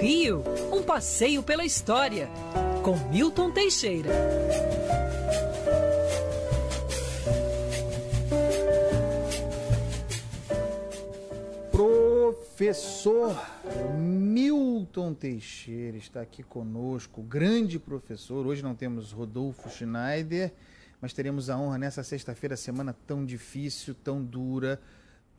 Rio, um passeio pela história, com Milton Teixeira. Professor Milton Teixeira está aqui conosco, grande professor. Hoje não temos Rodolfo Schneider, mas teremos a honra nessa sexta-feira, semana tão difícil, tão dura,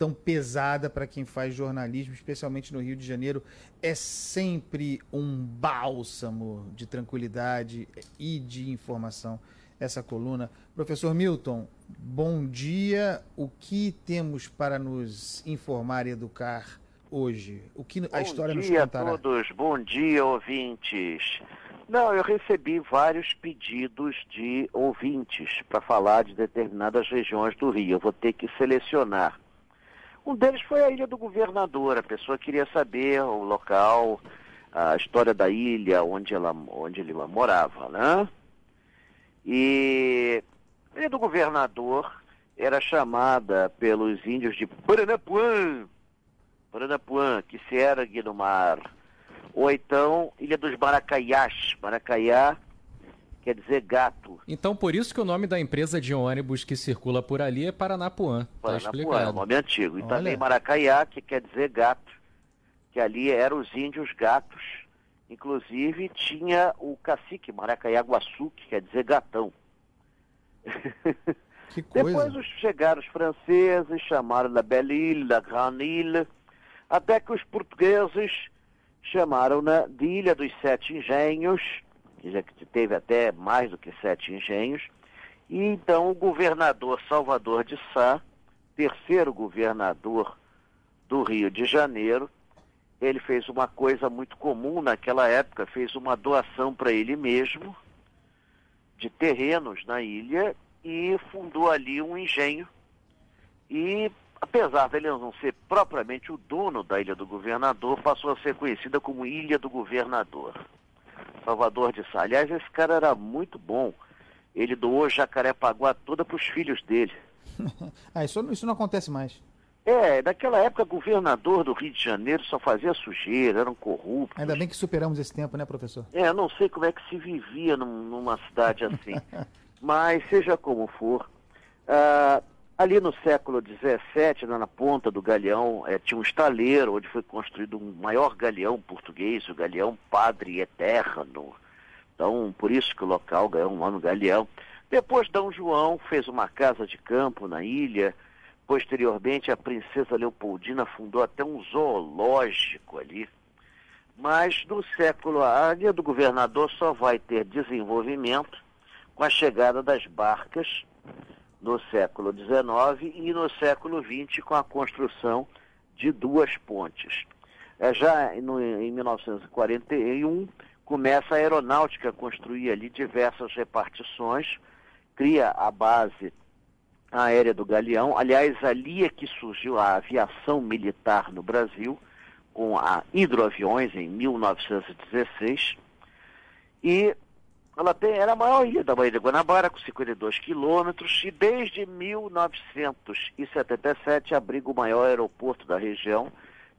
tão pesada para quem faz jornalismo, especialmente no Rio de Janeiro, é sempre um bálsamo de tranquilidade e de informação essa coluna. Professor Milton, bom dia. O que temos para nos informar e educar hoje? O que a história nos contará? Bom dia a todos, bom dia ouvintes. Não, eu recebi vários pedidos de ouvintes para falar de determinadas regiões do Rio. Eu vou ter que selecionar. Um deles foi a Ilha do Governador. A pessoa queria saber o local, a história da ilha, onde, ela, onde ele morava, né? E a Ilha do Governador era chamada pelos índios de Paranapuã, Paranapuã, que se ergue no mar. Ou então Ilha dos Maracaiás. Maracaiá quer dizer gato. Então, por isso que o nome da empresa de ônibus que circula por ali é Paranapuã. Tá Paranapuã, é o nome antigo. E Olha. também Maracaiá, que quer dizer gato, que ali eram os índios gatos. Inclusive tinha o cacique Maracaiá-Guaçu, que quer dizer gatão. Que coisa. Depois os, chegaram os franceses, chamaram da Belle Ile, da Grande Ile, até que os portugueses chamaram-na de Ilha dos Sete Engenhos, que já teve até mais do que sete engenhos, e então o governador Salvador de Sá, terceiro governador do Rio de Janeiro, ele fez uma coisa muito comum naquela época, fez uma doação para ele mesmo de terrenos na ilha e fundou ali um engenho. E apesar dele não ser propriamente o dono da Ilha do Governador, passou a ser conhecida como Ilha do Governador. Salvador de Sá. Aliás, esse cara era muito bom. Ele doou Jacarepaguá toda para os filhos dele. ah, isso, isso não acontece mais. É, naquela época, governador do Rio de Janeiro só fazia sujeira, eram corruptos. Ainda bem que superamos esse tempo, né, professor? É, não sei como é que se vivia num, numa cidade assim. Mas, seja como for, uh, ali no século XVII, na ponta do galeão, é, tinha um estaleiro onde foi construído um maior galeão português, o galeão Padre Eterno. Então, por isso que o local ganhou um nome Galeão. Depois, D. João fez uma casa de campo na ilha, Posteriormente, a princesa Leopoldina fundou até um zoológico ali. Mas no século, a linha do governador só vai ter desenvolvimento com a chegada das barcas no século XIX e no século XX com a construção de duas pontes. É, já no, em 1941 começa a aeronáutica a construir ali diversas repartições, cria a base aérea do Galeão. Aliás, ali é que surgiu a aviação militar no Brasil, com a hidroaviões em 1916. E ela tem, era a maior ilha da Baía de Guanabara, com 52 quilômetros, e desde 1977 abriga o maior aeroporto da região,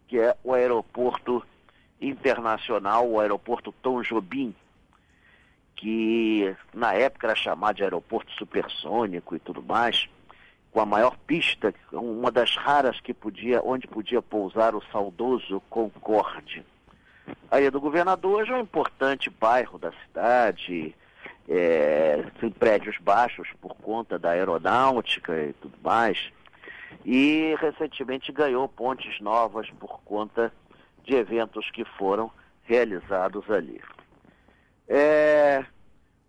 que é o aeroporto internacional, o aeroporto Tom Jobim, que na época era chamado de aeroporto supersônico e tudo mais com a maior pista, uma das raras que podia, onde podia pousar o saudoso Concorde. A Ilha do Governador hoje é um importante bairro da cidade, é, tem prédios baixos por conta da aeronáutica e tudo mais, e recentemente ganhou pontes novas por conta de eventos que foram realizados ali. É,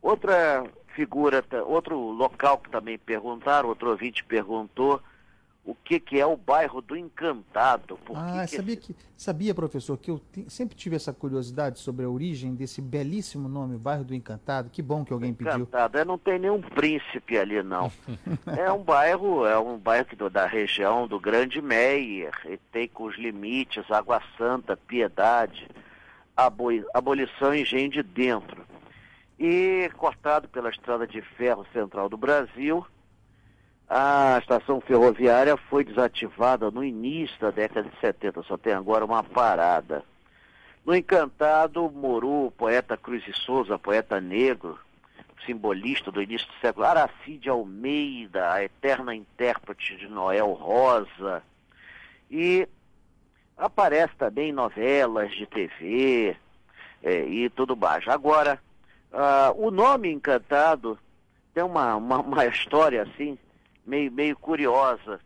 outra figura, outro local que também perguntaram, outro ouvinte perguntou o que, que é o bairro do Encantado. Por ah, que sabia, que, sabia, professor, que eu sempre tive essa curiosidade sobre a origem desse belíssimo nome, bairro do Encantado. Que bom que alguém Encantado. pediu. Encantado, é, não tem nenhum príncipe ali, não. é um bairro, é um bairro da região do Grande Meier, e tem com os limites Água Santa, Piedade, Abolição e Engenho de Dentro e cortado pela Estrada de Ferro Central do Brasil. A estação ferroviária foi desativada no início da década de 70, só tem agora uma parada. No Encantado morou o poeta Cruz e Souza, poeta negro, simbolista do início do século, Aracide Almeida, a eterna intérprete de Noel Rosa, e aparece também em novelas de TV é, e tudo mais. Agora, uh, o nome Encantado tem uma, uma, uma história assim, meio, meio curiosa.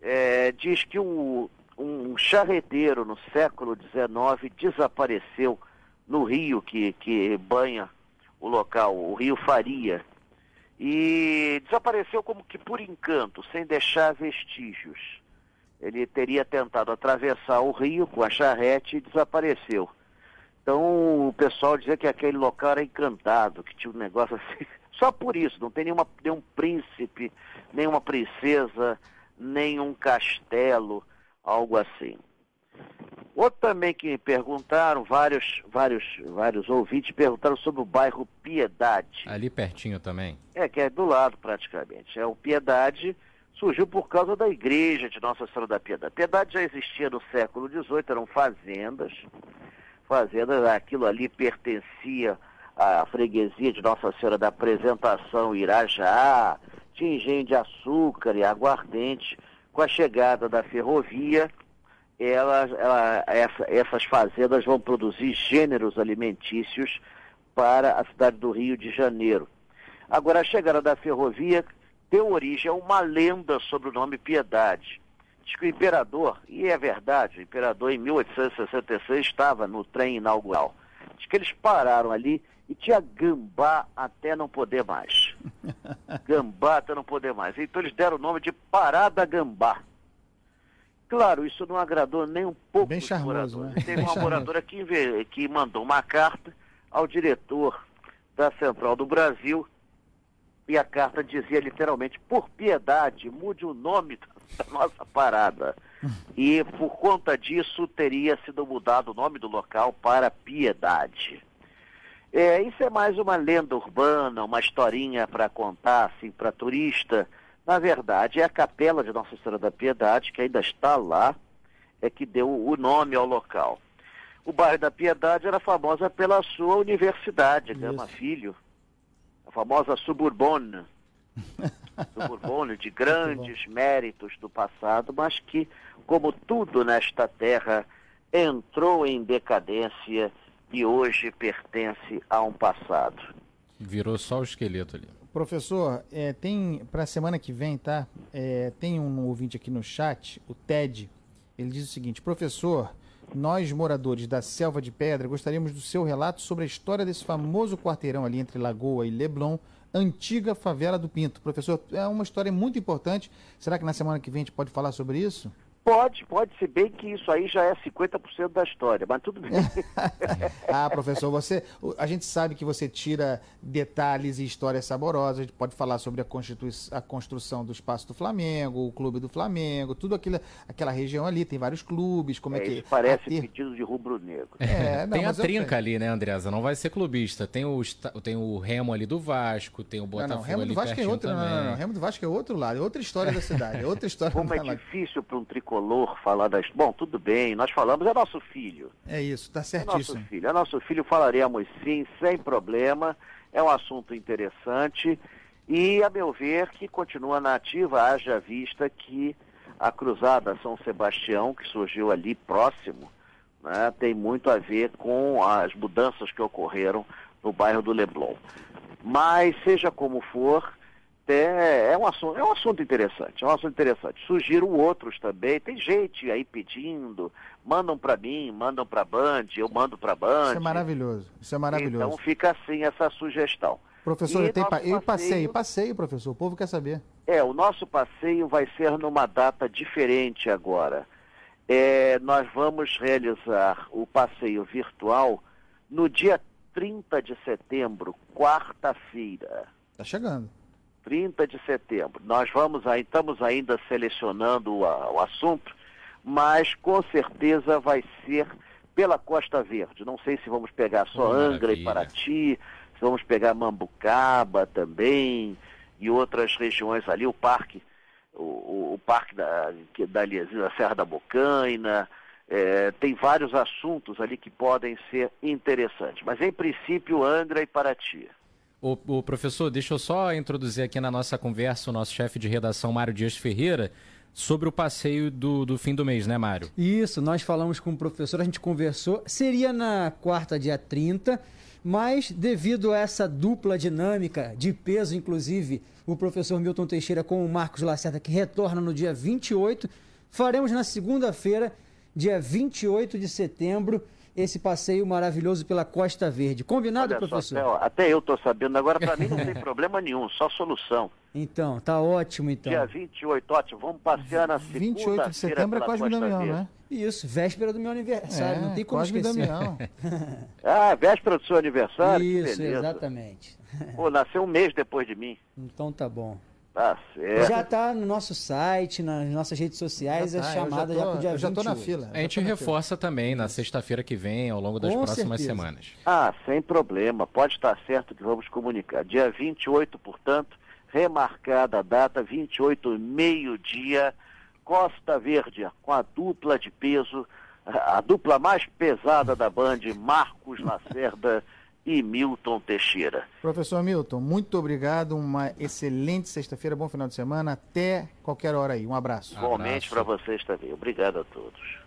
É, diz que um, um charreteiro no século XIX desapareceu no rio que, que banha o local, o rio Faria. E desapareceu como que por encanto, sem deixar vestígios. Ele teria tentado atravessar o rio com a charrete e desapareceu. Então o pessoal dizia que aquele local era encantado, que tinha um negócio assim. Só por isso, não tem nenhuma, nenhum príncipe, nenhuma princesa, nenhum castelo, algo assim. Outro também que me perguntaram, vários, vários, vários ouvintes perguntaram sobre o bairro Piedade. Ali pertinho também. É, que é do lado praticamente. É o Piedade surgiu por causa da igreja de Nossa Senhora da Piedade. A Piedade já existia no século XVIII, eram fazendas. Fazendas, aquilo ali pertencia à freguesia de Nossa Senhora da Apresentação Irajá, tinha engenho de açúcar e aguardente. Com a chegada da ferrovia, ela, ela, essa, essas fazendas vão produzir gêneros alimentícios para a cidade do Rio de Janeiro. Agora, a chegada da ferrovia deu origem a uma lenda sobre o nome Piedade. Diz que o imperador, e é verdade, o imperador em 1866 estava no trem inaugural. Diz que eles pararam ali e tinha gambá até não poder mais. Gambá até não poder mais. Então eles deram o nome de Parada Gambá. Claro, isso não agradou nem um pouco Bem charmoso, moradores. né? Teve Bem uma charmoso. moradora que, que mandou uma carta ao diretor da Central do Brasil e a carta dizia literalmente, por piedade, mude o nome da nossa parada. E por conta disso teria sido mudado o nome do local para Piedade. É, isso é mais uma lenda urbana, uma historinha para contar assim, para turista. Na verdade, é a capela de Nossa Senhora da Piedade, que ainda está lá, é que deu o nome ao local. O bairro da Piedade era famosa pela sua universidade, Gama Isso. Filho, famosa Suburbone. Suburbone de grandes méritos do passado, mas que, como tudo nesta terra, entrou em decadência e hoje pertence a um passado. Virou só o esqueleto ali. Professor, é, tem para a semana que vem, tá? É, tem um ouvinte aqui no chat, o Ted. Ele diz o seguinte: Professor, nós moradores da Selva de Pedra gostaríamos do seu relato sobre a história desse famoso quarteirão ali entre Lagoa e Leblon, antiga favela do Pinto. Professor, é uma história muito importante. Será que na semana que vem a gente pode falar sobre isso? Pode, pode, se bem que isso aí já é 50% da história, mas tudo bem. ah, professor, você, a gente sabe que você tira detalhes e histórias saborosas. A gente pode falar sobre a, a construção do espaço do Flamengo, o clube do Flamengo, tudo aquilo, aquela região ali. Tem vários clubes, como é, É, que isso parece ter- pedido de rubro-negro. É, não, tem a trinca ali, né, Andresa? Não vai ser clubista. Tem o, tem o Remo ali do Vasco, tem o Não, Botafogo não, Remo ali do Vasco é outro, não, também. não, não, Remo do Vasco é outro lado, é outra história da cidade, é outra história Como é difícil para um tricolor falar das. Bom, tudo bem, nós falamos, é nosso filho. É isso, tá É nosso certíssimo. filho. É nosso filho, falaremos sim, sem problema. É um assunto interessante. E, a meu ver, que continua na ativa, haja vista que a Cruzada São Sebastião, que surgiu ali próximo, né, tem muito a ver com as mudanças que ocorreram no bairro do Leblon. Mas, seja como for, é, é um assunto, é um assunto interessante, é um assunto interessante. Surgiram outros também, tem gente aí pedindo, mandam para mim, mandam para Band, eu mando para Band. Isso é maravilhoso, isso é maravilhoso. Então fica assim essa sugestão. Professor, E tem pa... nosso eu passeio, passeio- passeio, professor, o povo quer saber. É, o nosso passeio vai ser numa data diferente agora. É, nós vamos realizar o passeio virtual no dia 30 de setembro, quarta-feira. Tá chegando. 30 de setembro. Nós vamos aí, estamos ainda selecionando o, assunto, mas com certeza vai ser pela Costa Verde. Não sei se vamos pegar só Angra e. Paraty, se vamos pegar Mambucaba também e outras regiões ali, o parque, o, o- parque da, que- da, da Serra da Bocaina, É, tem vários assuntos ali que podem ser interessantes. Mas, em princípio, Angra e Paraty. O, o, professor, deixa eu só introduzir aqui na nossa conversa o nosso chefe de redação, Mário Dias Ferreira, sobre o passeio do, do fim do mês, né, Mário? Isso, nós falamos com o professor, a gente conversou. Seria na quarta, dia 30, mas devido a essa dupla dinâmica de peso, inclusive, o professor Milton Teixeira com o Marcos Lacerda, que retorna no dia 28, faremos na segunda-feira dia 28 de setembro, esse passeio maravilhoso pela Costa Verde. Combinado, Olha professor? Só, até eu estou sabendo. Agora, para mim, não tem problema nenhum, só solução. Então, tá ótimo, então. Dia 28, ótimo. Vamos passear na segunda 28 de setembro é Cosme Damião, né? Isso, véspera do meu aniversário, é, não tem como Cosme esquecer. Damião. ah, véspera do seu aniversário? Isso, exatamente. Pô, nasceu um mês depois de mim. Então tá bom. Tá certo. Já tá no nosso site, nas nossas redes sociais, já tá, a chamada já, tô, já pro dia Eu já tô na fila. A gente reforça também na sexta-feira que vem, ao longo das Com próximas certeza. semanas. Ah, sem problema. Pode estar certo que vamos comunicar. Dia 28, portanto, remarcada a data, 28, meio-dia, Costa Verde, com a dupla de peso, a dupla mais pesada da Band, Marcos Lacerda e Milton Teixeira. Professor Milton, muito obrigado. Uma excelente sexta-feira, bom final de semana. Até qualquer hora aí. Um abraço. Igualmente para vocês também. Obrigado a todos.